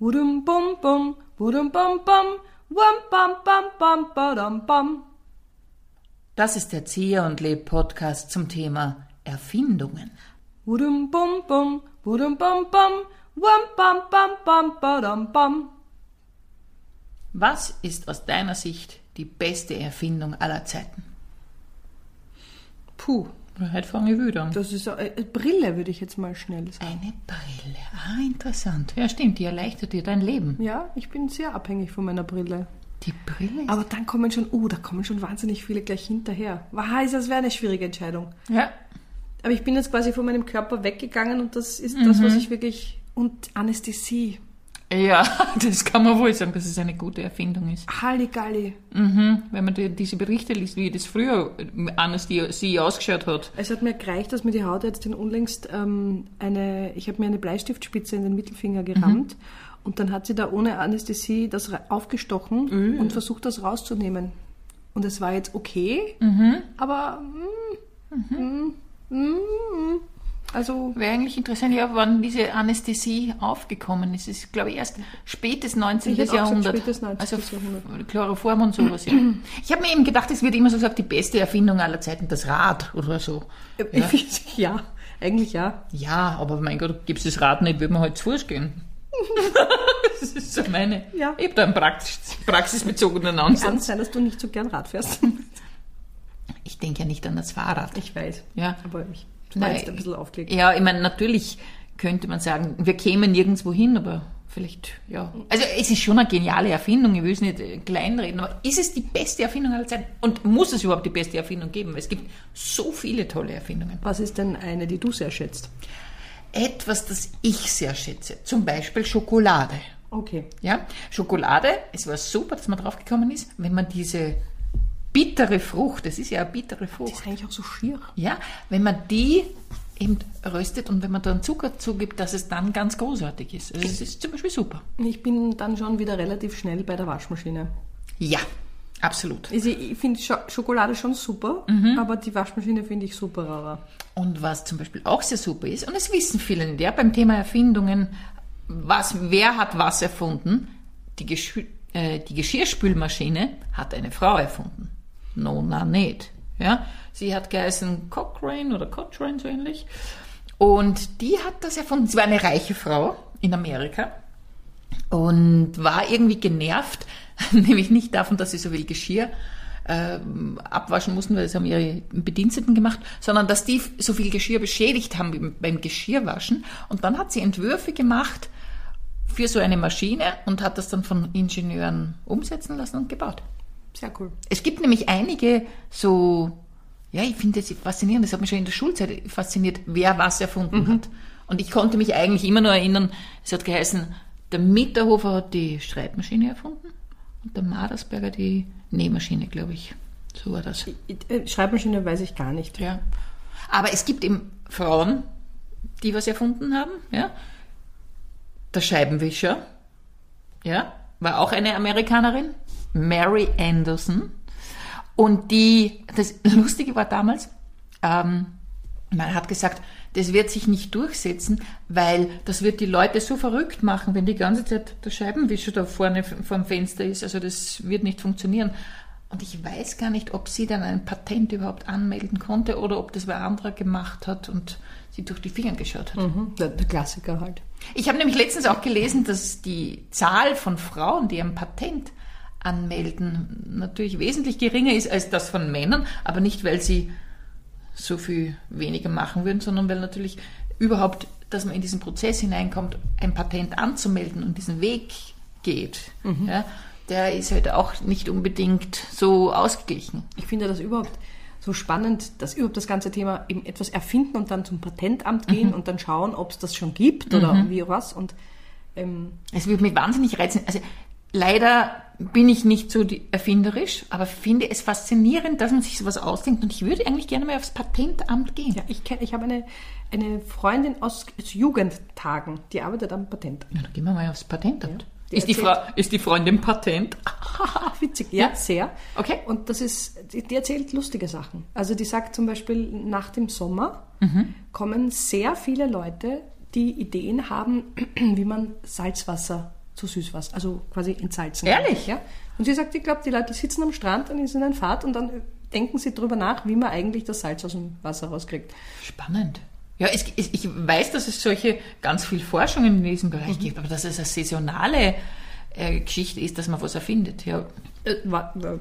Wudum bum bum, wudum bum bum, wum bam bam bam badam bam. Das ist der Zieher und Leb Podcast zum Thema Erfindungen. Wudum bum bum, wudum bum bum, wum bam bam bam badam bam. Was ist aus deiner Sicht die beste Erfindung aller Zeiten? Puh, Heute fange ich wieder an. das ist eine eine Brille, würde ich jetzt mal schnell sagen. Eine Brille. Ah, interessant. Ja, stimmt, die erleichtert dir dein Leben. Ja, ich bin sehr abhängig von meiner Brille. Die Brille. Aber dann kommen schon, oh, da kommen schon wahnsinnig viele gleich hinterher. Was, das wäre eine schwierige Entscheidung. Ja, Aber ich bin jetzt quasi von meinem Körper weggegangen und das ist das, was ich wirklich. Und Anästhesie. Ja, das kann man wohl sagen, dass es eine gute Erfindung ist. Halligalli. Mhm. Wenn man die, diese Berichte liest, wie das früher Anästhesie ausgeschaut hat. Es hat mir gereicht, dass mir die Hautärztin unlängst ähm, eine. Ich habe mir eine Bleistiftspitze in den Mittelfinger gerammt und dann hat sie da ohne Anästhesie das aufgestochen und versucht, das rauszunehmen. Und es war jetzt okay, aber. Mm, mm, mm, mm. Also. Wäre eigentlich interessant, ja, wann diese Anästhesie aufgekommen ist. Es ist, glaube ich, erst spätes 19. Ich hätte auch gesagt, Jahrhundert. spätes 19. Also Jahrhundert. Chloroform und sowas, ja. Ich habe mir eben gedacht, es wird immer so gesagt, die beste Erfindung aller Zeiten, das Rad oder so. Ja, ja eigentlich ja. Ja, aber mein Gott, gibt's das Rad nicht, würde man halt zu Fuß gehen. das ist so meine. Ja. Ich habe da einen Praxis, praxisbezogenen Kann Ansatz. sein, dass du nicht so gern Rad fährst. Ich denke ja nicht an das Fahrrad. Ich weiß. Ja. Aber ich Nein. jetzt ein bisschen aufgelegt. Ja, ich meine, natürlich könnte man sagen, wir kämen nirgendwo hin, aber vielleicht, ja. Also es ist schon eine geniale Erfindung, ich will es nicht äh, kleinreden, aber ist es die beste Erfindung aller Zeiten? Und muss es überhaupt die beste Erfindung geben? Weil es gibt so viele tolle Erfindungen. Was ist denn eine, die du sehr schätzt? Etwas, das ich sehr schätze, zum Beispiel Schokolade. Okay. Ja, Schokolade, es war super, dass man draufgekommen ist, wenn man diese bittere Frucht, das ist ja eine bittere Frucht, ist eigentlich auch so schier. ja, wenn man die eben röstet und wenn man dann Zucker zugibt, dass es dann ganz großartig ist. Also es ist zum Beispiel super. Ich bin dann schon wieder relativ schnell bei der Waschmaschine. Ja, absolut. Also ich finde Scho Schokolade schon super, aber die Waschmaschine finde ich superer. Und was zum Beispiel auch sehr super ist, und das wissen viele nicht, ja, beim Thema Erfindungen, was, wer hat was erfunden? Die, Geschü äh, die Geschirrspülmaschine hat eine Frau erfunden. Nona nicht. Ja, sie hat geheißen Cochrane oder Cochrane so ähnlich. Und die hat das erfunden. Sie war eine reiche Frau in Amerika und war irgendwie genervt, nämlich nicht davon, dass sie so viel Geschirr ähm, abwaschen mussten, weil das haben ihre Bediensteten gemacht, sondern dass die so viel Geschirr beschädigt haben beim Geschirrwaschen. Und dann hat sie Entwürfe gemacht für so eine Maschine und hat das dann von Ingenieuren umsetzen lassen und gebaut. Sehr cool. Es gibt nämlich einige so, ja, ich finde das faszinierend, das hat mich schon in der Schulzeit fasziniert, wer was erfunden hat. Und ich konnte mich eigentlich immer nur erinnern, es hat geheißen, der Mitterhofer hat die Streitmaschine erfunden und der Madersberger die Nähmaschine, glaube ich. So war das. Äh, Schreibmaschine weiß ich gar nicht. Ja. Aber es gibt eben Frauen, die was erfunden haben, ja. Der Scheibenwischer, ja, war auch eine Amerikanerin, Mary Anderson. Und die, das Lustige war damals, ähm, man hat gesagt, das wird sich nicht durchsetzen, weil das wird die Leute so verrückt machen, wenn die ganze Zeit der Scheibenwischer da vorne vor dem Fenster ist. Also das wird nicht funktionieren. Und ich weiß gar nicht, ob sie dann ein Patent überhaupt anmelden konnte oder ob das wer anderer gemacht hat und sie durch die Finger geschaut hat. Mhm. Der Klassiker halt. Ich habe nämlich letztens auch gelesen, dass die Zahl von Frauen, die ein Patent anmelden, natürlich wesentlich geringer ist als das von Männern, aber nicht, weil sie so viel weniger machen würden, sondern weil natürlich überhaupt, dass man in diesen Prozess hineinkommt, ein Patent anzumelden und diesen Weg geht, ja, der ist halt auch nicht unbedingt so ausgeglichen. Ich finde das überhaupt so spannend, dass überhaupt das ganze Thema eben etwas erfinden und dann zum Patentamt gehen und dann schauen, ob es das schon gibt oder wie was. Und ähm, Es würde mich wahnsinnig reizen. Also leider bin ich nicht so erfinderisch, aber finde es faszinierend, dass man sich sowas ausdenkt. Und ich würde eigentlich gerne mal aufs Patentamt gehen. ja, ich kenne, ich habe eine, eine Freundin aus, aus Jugendtagen, die arbeitet am Patent. Ja, dann gehen wir mal aufs Patentamt. Die ist, die Frau, ist die Freundin Patent? Ach, witzig, ja, sehr. Okay. Und das ist, die, die erzählt lustige Sachen. Also die sagt zum Beispiel, nach dem Sommer kommen sehr viele Leute, die Ideen haben, wie man Salzwasser zu Süßwasser, also quasi entsalzen. Ehrlich? Ja. Und sie sagt, ich glaube, die Leute sitzen am Strand, dann ist in ein Fahrt und dann denken sie darüber nach, wie man eigentlich das Salz aus dem Wasser rauskriegt. Spannend. Ja, es, ich weiß, dass es solche ganz viel Forschung in diesem Bereich mhm. gibt, aber dass es eine saisonale äh, Geschichte ist, dass man was erfindet. Ja. Äh, war, äh,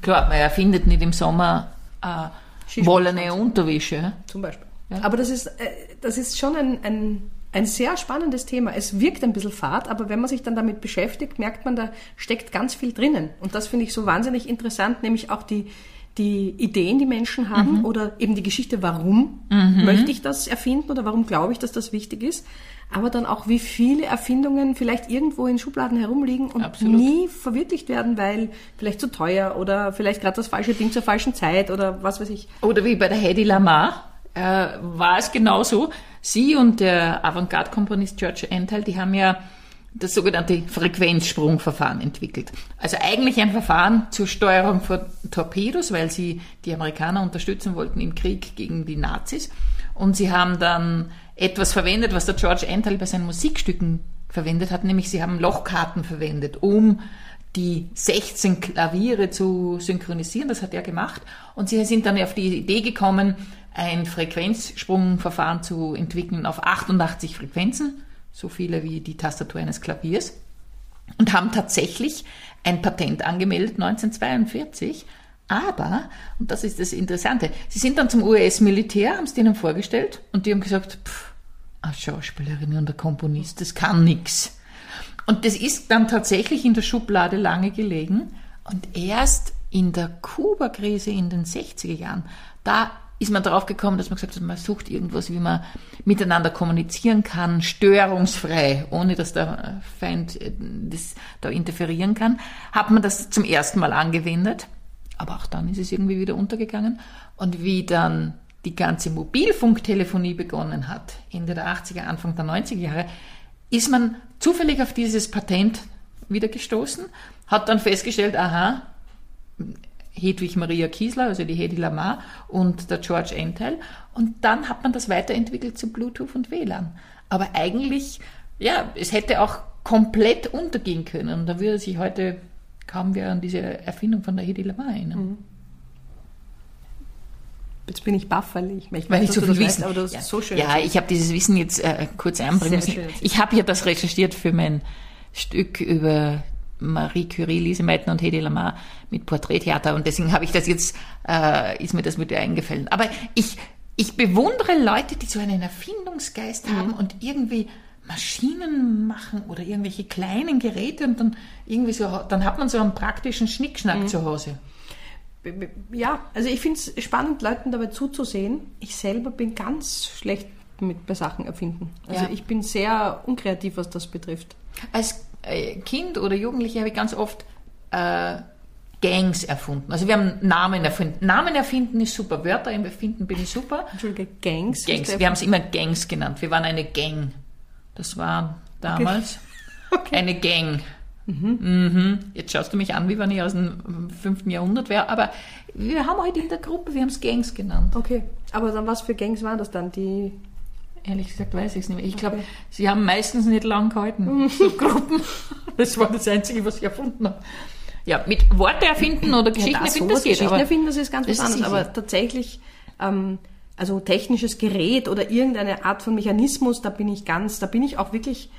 Klar, man erfindet nicht im Sommer äh, wollene Unterwäsche. Zum Beispiel. Ja. Aber das ist, äh, das ist schon ein, ein, ein sehr spannendes Thema. Es wirkt ein bisschen fad, aber wenn man sich dann damit beschäftigt, merkt man, da steckt ganz viel drinnen. Und das finde ich so wahnsinnig interessant, nämlich auch die, die Ideen, die Menschen haben mhm. oder eben die Geschichte, warum mhm. möchte ich das erfinden oder warum glaube ich, dass das wichtig ist. Aber dann auch, wie viele Erfindungen vielleicht irgendwo in Schubladen herumliegen und Absolut. nie verwirklicht werden, weil vielleicht zu teuer oder vielleicht gerade das falsche Ding zur falschen Zeit oder was weiß ich. Oder wie bei der Hedy Lamar äh, war es genauso. Sie und der Avantgarde-Komponist George Entel, die haben ja das sogenannte Frequenzsprungverfahren entwickelt. Also eigentlich ein Verfahren zur Steuerung von Torpedos, weil sie die Amerikaner unterstützen wollten im Krieg gegen die Nazis. Und sie haben dann etwas verwendet, was der George Entel bei seinen Musikstücken verwendet hat, nämlich sie haben Lochkarten verwendet, um die 16 Klaviere zu synchronisieren. Das hat er gemacht. Und sie sind dann auf die Idee gekommen, ein Frequenzsprungverfahren zu entwickeln auf 88 Frequenzen so viele wie die Tastatur eines Klaviers, und haben tatsächlich ein Patent angemeldet 1942. Aber, und das ist das Interessante, sie sind dann zum US-Militär, haben es denen vorgestellt und die haben gesagt, pff, eine Schauspielerin und ein Komponist, das kann nix. Und das ist dann tatsächlich in der Schublade lange gelegen und erst in der Kuba-Krise in den 60er Jahren, da ist man darauf gekommen, dass man gesagt hat, man sucht irgendwas, wie man miteinander kommunizieren kann, störungsfrei, ohne dass der Feind äh, das da interferieren kann, hat man das zum ersten Mal angewendet. Aber auch dann ist es irgendwie wieder untergegangen. Und wie dann die ganze Mobilfunktelefonie begonnen hat, Ende der 80er, Anfang der 90er Jahre, ist man zufällig auf dieses Patent wieder gestoßen, hat dann festgestellt, aha, Hedwig Maria Kiesler, also die Hedy Lamar und der George Entel. Und dann hat man das weiterentwickelt zu Bluetooth und WLAN. Aber eigentlich, ja, es hätte auch komplett untergehen können. Und da würde sich heute kaum wer an diese Erfindung von der Hedy Lamar erinnern. Mhm. Jetzt bin ich baff, weil ich weil ich so viel wissen. Weißt, aber das ja. ist so schön. Ja, ich habe dieses Wissen jetzt äh, kurz einbringen müssen. Ich habe ja das recherchiert für mein Stück über Marie Curie, Lise Meitner und Hedy Lamar mit Porträttheater und deswegen habe ich das jetzt, äh, ist mir das mit eingefallen. Aber ich, ich bewundere Leute, die so einen Erfindungsgeist mhm. haben und irgendwie Maschinen machen oder irgendwelche kleinen Geräte und dann irgendwie so, dann hat man so einen praktischen Schnickschnack mhm. zu Hause. Ja, also ich finde es spannend, Leuten dabei zuzusehen. Ich selber bin ganz schlecht mit bei Sachen erfinden. Also ja. ich bin sehr unkreativ, was das betrifft. Als äh, Kind oder Jugendliche habe ich ganz oft äh, Gangs erfunden. Also wir haben Namen erfunden. Namen erfinden ist super, Wörter erfinden bin ich super. Entschuldige, Gangs? Gangs. Wir haben es immer Gangs genannt. Wir waren eine Gang. Das war damals okay. Okay. eine Gang. Mhm. Mhm. Jetzt schaust du mich an, wie wenn ich aus dem 5. Jahrhundert wäre, aber wir haben heute in der Gruppe, wir haben es Gangs genannt. Okay, aber dann was für Gangs waren das dann? Die Ehrlich gesagt weiß ich es nicht mehr. Ich glaube, okay. sie haben meistens nicht lang gehalten, so Gruppen. Das war das Einzige, was ich erfunden habe. Ja, mit Worte erfinden oder Geschichten ja, erfinden, das geht. Geschichten erfinden, das ist ganz was anderes. Aber tatsächlich, ähm, also technisches Gerät oder irgendeine Art von Mechanismus, da bin ich ganz, da bin ich auch wirklich,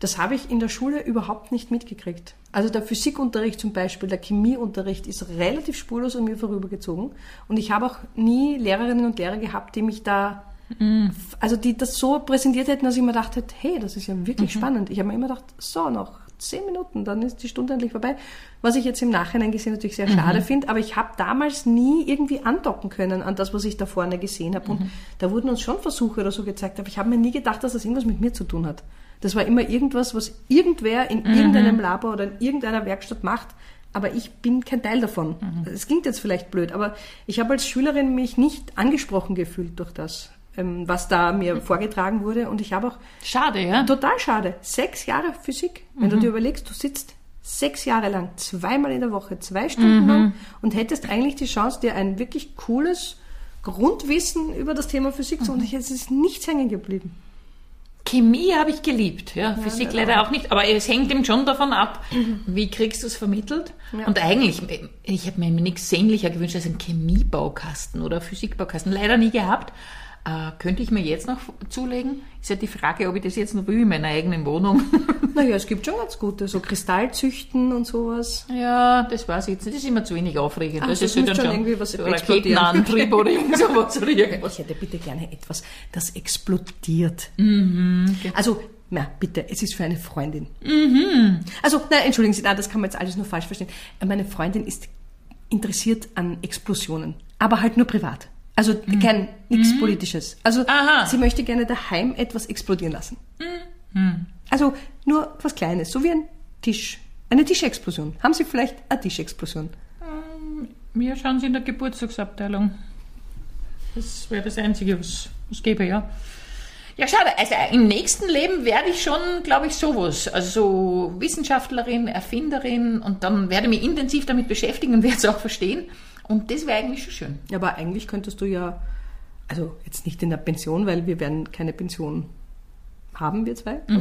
das habe ich in der Schule überhaupt nicht mitgekriegt. Also der Physikunterricht zum Beispiel, der Chemieunterricht ist relativ spurlos an mir vorübergezogen. Und ich habe auch nie Lehrerinnen und Lehrer gehabt, die mich da Mhm. Also die das so präsentiert hätten, dass ich mir dachte, hey, das ist ja wirklich mhm. spannend. Ich habe mir immer gedacht, so, noch zehn Minuten, dann ist die Stunde endlich vorbei. Was ich jetzt im Nachhinein gesehen natürlich sehr schade mhm. finde, aber ich habe damals nie irgendwie andocken können an das, was ich da vorne gesehen habe. Und mhm. da wurden uns schon Versuche oder so gezeigt, aber ich habe mir nie gedacht, dass das irgendwas mit mir zu tun hat. Das war immer irgendwas, was irgendwer in mhm. irgendeinem Labor oder in irgendeiner Werkstatt macht, aber ich bin kein Teil davon. Es klingt jetzt vielleicht blöd, aber ich habe als Schülerin mich nicht angesprochen gefühlt durch das. Ähm, was da mir vorgetragen wurde. Und ich habe auch. Schade, ja? Total schade. Sechs Jahre Physik. Wenn mhm. du dir überlegst, du sitzt sechs Jahre lang, zweimal in der Woche, zwei Stunden mhm. lang und hättest eigentlich die Chance, dir ein wirklich cooles Grundwissen über das Thema Physik zu mhm. und es ist nichts hängen geblieben. Chemie habe ich geliebt, ja, Physik genau. leider auch nicht, aber es hängt eben schon davon ab, wie kriegst du es vermittelt. Ja. Und eigentlich, ich habe mir nichts sehnlicher gewünscht als einen Chemiebaukasten oder Physikbaukasten. Leider nie gehabt. Äh, könnte ich mir jetzt noch zulegen? Ist ja die Frage, ob ich das jetzt noch will in meiner eigenen Wohnung. Naja, es gibt schon ganz gute, so Kristallzüchten und sowas. ja, das weiß ich jetzt nicht. Das ist immer zu wenig aufregend. Ach, das das ist halt dann schon irgendwie was. Raketenantrieb oder irgend sowas oder irgendwas. Ich hätte bitte gerne etwas, das explodiert. Mhm, Also, na, bitte, es ist für eine Freundin. Mhm. Also, nein, entschuldigen Sie, nein, das kann man jetzt alles nur falsch verstehen. Meine Freundin ist interessiert an Explosionen, aber halt nur privat. Also kein nichts Politisches. Also Mhm. Aha. sie möchte gerne daheim etwas explodieren lassen. Mhm. Also nur was Kleines, so wie ein Tisch. Eine Tischexplosion. Haben Sie vielleicht eine Tischexplosion? Wir schauen Sie in der Geburtstagsabteilung. Das wäre das Einzige, was es gäbe, ja. Ja, schade. Also im nächsten Leben werde ich schon, glaube ich, sowas. Also so Wissenschaftlerin, Erfinderin und dann werde ich mich intensiv damit beschäftigen und werde es auch verstehen. Und das wäre eigentlich schon schön. Ja, aber eigentlich könntest du ja, also jetzt nicht in der Pension, weil wir werden keine Pension haben, wir zwei, ich.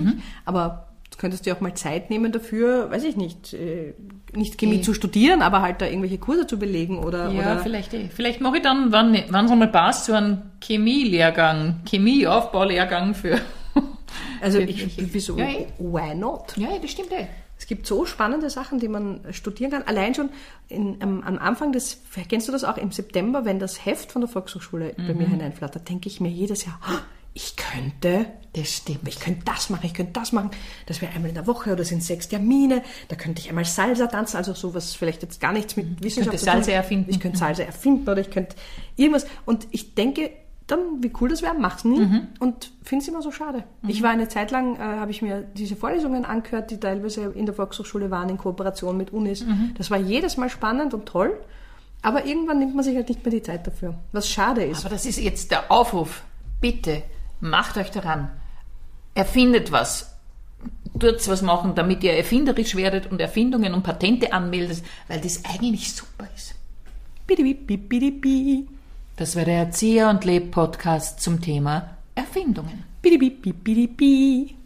aber du könntest dir auch mal Zeit nehmen dafür, weiß ich nicht, äh, nicht Chemie Die- zu studieren, aber halt da irgendwelche Kurse zu belegen oder, Ja, oder vielleicht eh. Vielleicht mache ich dann, wann es einmal passt, so einen Chemielehrgang, Chemieaufbaulehrgang für. also ich, wieso, Ja, eh. why not? Ja, das stimmt eh. Es gibt so spannende Sachen, die man studieren kann. Allein schon in, am, am Anfang des, kennst du das auch im September, wenn das Heft von der Volkshochschule bei Mhm. mir hineinflattert, denke ich mir jedes Jahr, "Ah, ich könnte Das stimmt. ich könnte das machen, ich könnte das machen. Das wäre einmal in der Woche oder sind sechs Termine. Da könnte ich einmal Salsa tanzen, also sowas vielleicht jetzt gar nichts mit Wissenschaft könnte zu tun. Salsa erfinden. Ich könnte Salsa erfinden oder ich könnte irgendwas. Und ich denke dann, wie cool das wäre, mach's nie Mhm. und finde es immer so schade. Ich war eine Zeit lang, äh, habe ich mir diese Vorlesungen angehört, die teilweise in der Volkshochschule waren, in Kooperation mit Unis. Mhm. Das war jedes Mal spannend und toll. Aber irgendwann nimmt man sich halt nicht mehr die Zeit dafür. Was schade ist. Aber das ist jetzt der Aufruf. Bitte, macht euch daran. Erfindet was. Tut's was machen, damit ihr erfinderisch werdet und Erfindungen und Patente anmeldet, weil das eigentlich super ist. Bidi, bidi, bidi, bidi. Das war der Erzieher und Leb Podcast zum Thema Erfindungen. Bidi, bidi, bidi, bidi.